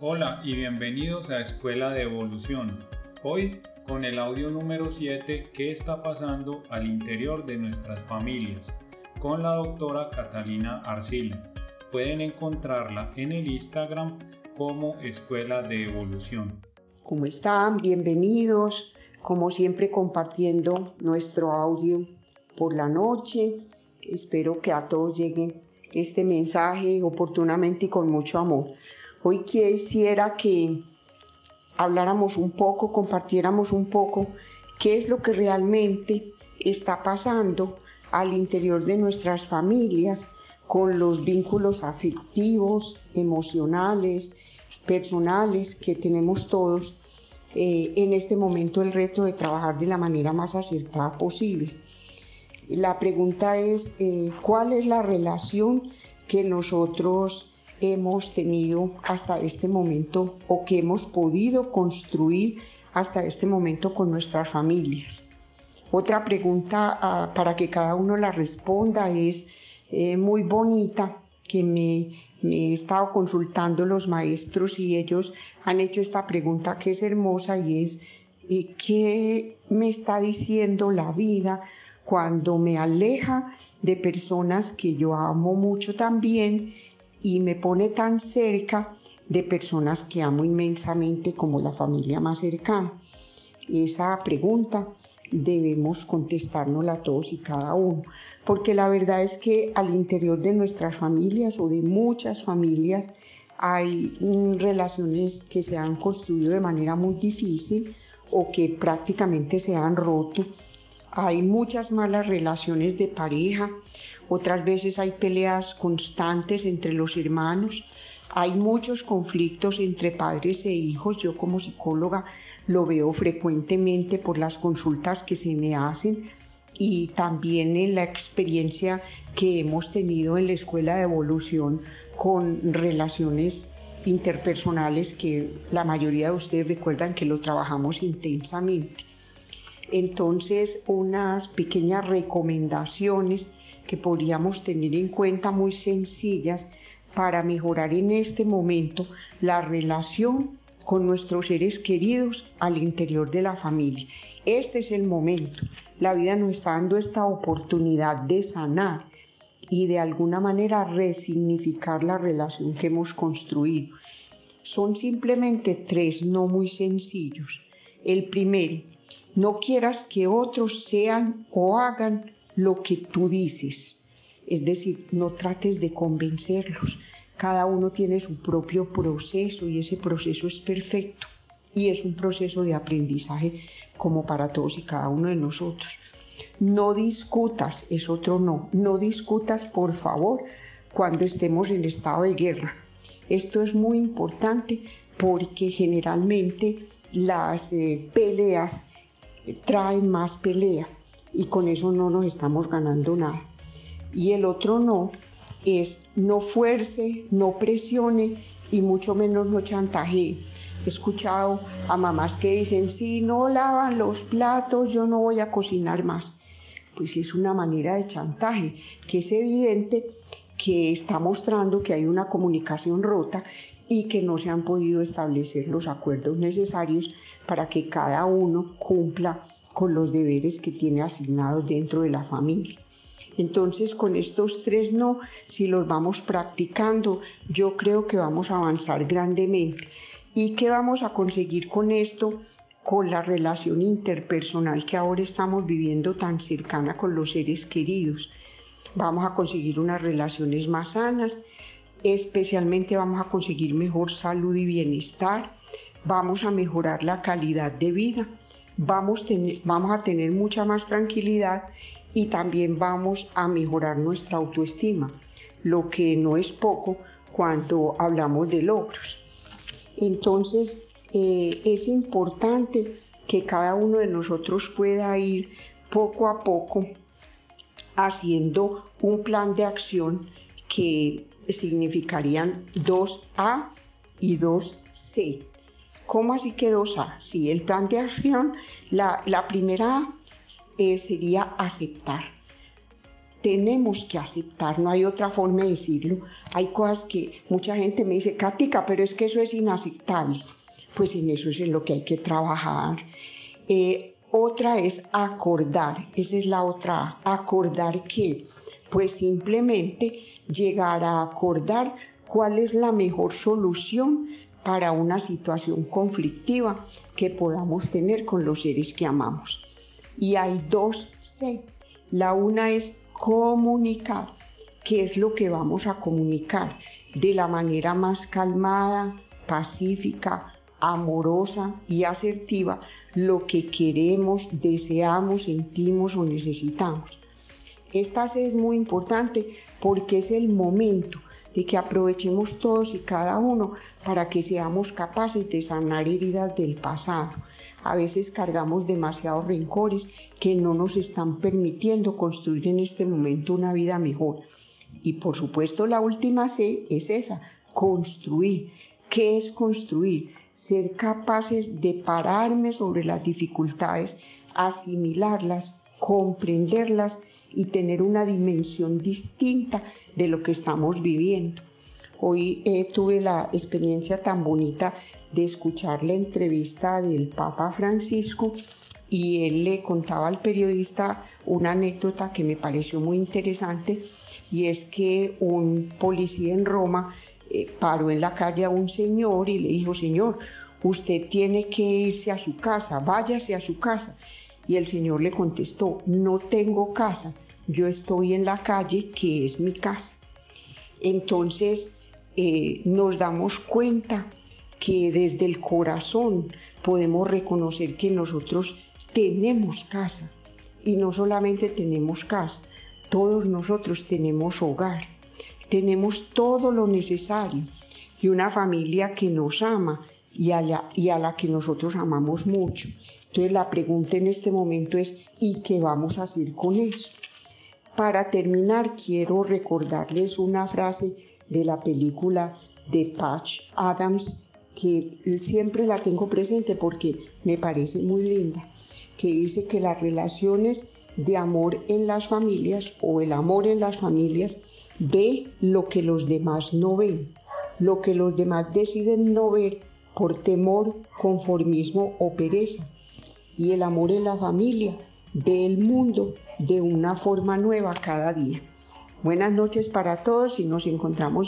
Hola y bienvenidos a Escuela de Evolución. Hoy con el audio número 7, ¿qué está pasando al interior de nuestras familias? Con la doctora Catalina Arcila. Pueden encontrarla en el Instagram como Escuela de Evolución. ¿Cómo están? Bienvenidos. Como siempre compartiendo nuestro audio por la noche. Espero que a todos llegue este mensaje oportunamente y con mucho amor. Hoy quisiera que habláramos un poco, compartiéramos un poco qué es lo que realmente está pasando al interior de nuestras familias con los vínculos afectivos, emocionales, personales que tenemos todos. Eh, en este momento el reto de trabajar de la manera más acertada posible. La pregunta es, eh, ¿cuál es la relación que nosotros hemos tenido hasta este momento o que hemos podido construir hasta este momento con nuestras familias. Otra pregunta ah, para que cada uno la responda es eh, muy bonita que me, he estado consultando los maestros y ellos han hecho esta pregunta que es hermosa y es ¿qué me está diciendo la vida cuando me aleja de personas que yo amo mucho también y me pone tan cerca de personas que amo inmensamente como la familia más cercana. Esa pregunta debemos contestárnosla todos y cada uno, porque la verdad es que al interior de nuestras familias o de muchas familias hay relaciones que se han construido de manera muy difícil o que prácticamente se han roto. Hay muchas malas relaciones de pareja, otras veces hay peleas constantes entre los hermanos, hay muchos conflictos entre padres e hijos. Yo como psicóloga lo veo frecuentemente por las consultas que se me hacen y también en la experiencia que hemos tenido en la escuela de evolución con relaciones interpersonales que la mayoría de ustedes recuerdan que lo trabajamos intensamente. Entonces, unas pequeñas recomendaciones que podríamos tener en cuenta muy sencillas para mejorar en este momento la relación con nuestros seres queridos al interior de la familia. Este es el momento. La vida nos está dando esta oportunidad de sanar y de alguna manera resignificar la relación que hemos construido. Son simplemente tres no muy sencillos. El primero, no quieras que otros sean o hagan lo que tú dices. Es decir, no trates de convencerlos. Cada uno tiene su propio proceso y ese proceso es perfecto. Y es un proceso de aprendizaje como para todos y cada uno de nosotros. No discutas, es otro no. No discutas, por favor, cuando estemos en estado de guerra. Esto es muy importante porque generalmente las eh, peleas traen más pelea y con eso no nos estamos ganando nada. Y el otro no es no fuerce, no presione y mucho menos no chantaje. He escuchado a mamás que dicen, si no lavan los platos, yo no voy a cocinar más. Pues es una manera de chantaje que es evidente que está mostrando que hay una comunicación rota y que no se han podido establecer los acuerdos necesarios para que cada uno cumpla con los deberes que tiene asignados dentro de la familia. Entonces, con estos tres no, si los vamos practicando, yo creo que vamos a avanzar grandemente. ¿Y qué vamos a conseguir con esto? Con la relación interpersonal que ahora estamos viviendo tan cercana con los seres queridos. Vamos a conseguir unas relaciones más sanas, especialmente vamos a conseguir mejor salud y bienestar, vamos a mejorar la calidad de vida vamos, vamos a tener mucha más tranquilidad y también vamos a mejorar nuestra autoestima, lo que no es poco cuando hablamos de logros. Entonces, eh, es importante que cada uno de nosotros pueda ir poco a poco haciendo un plan de acción que significarían 2A y 2C. ¿Cómo así que dos A? Sí, el plan de acción, la, primera eh, sería aceptar. tenemos que aceptar, no hay otra forma de decirlo. Hay cosas que mucha gente me dice, Katica, pero es que eso es inaceptable. Pues en eso es en lo que hay que trabajar. Eh, otra es acordar, esa es la otra. Acordar que, pues simplemente llegar a acordar cuál es la mejor solución para una situación conflictiva que podamos tener con los seres que amamos. Y hay dos C. La una es comunicar, qué es lo que vamos a comunicar de la manera más calmada, pacífica, amorosa y asertiva lo que queremos, deseamos, sentimos o necesitamos. Esta es muy importante porque es el momento de que aprovechemos todos y cada uno para que seamos capaces de sanar heridas del pasado. A veces cargamos demasiados rencores que no nos están permitiendo construir en este momento una vida mejor. Y por supuesto la última C es esa, construir. ¿Qué es construir? Ser capaces de pararme sobre las dificultades, asimilarlas, comprenderlas y tener una dimensión distinta de lo que estamos viviendo. Hoy eh, tuve la experiencia tan bonita de escuchar la entrevista del Papa Francisco y él le contaba al periodista una anécdota que me pareció muy interesante y es que un policía en Roma eh, paró en la calle a un señor y le dijo, señor, usted tiene que irse a su casa, váyase a su casa. Y el señor le contestó, no tengo casa, yo estoy en la calle que es mi casa. Entonces eh, nos damos cuenta que desde el corazón podemos reconocer que nosotros tenemos casa. Y no solamente tenemos casa, todos nosotros tenemos hogar, tenemos todo lo necesario. Y una familia que nos ama y a, la, y a la que nosotros amamos mucho. Entonces la pregunta en este momento es, ¿y qué vamos a hacer con eso? Para terminar, quiero recordarles una frase de la película de Patch Adams que siempre la tengo presente porque me parece muy linda, que dice que las relaciones de amor en las familias o el amor en las familias ve lo que los demás no ven, lo que los demás deciden no ver por temor, conformismo o pereza. Y el amor en la familia ve el mundo de una forma nueva cada día. Buenas noches para todos y nos encontramos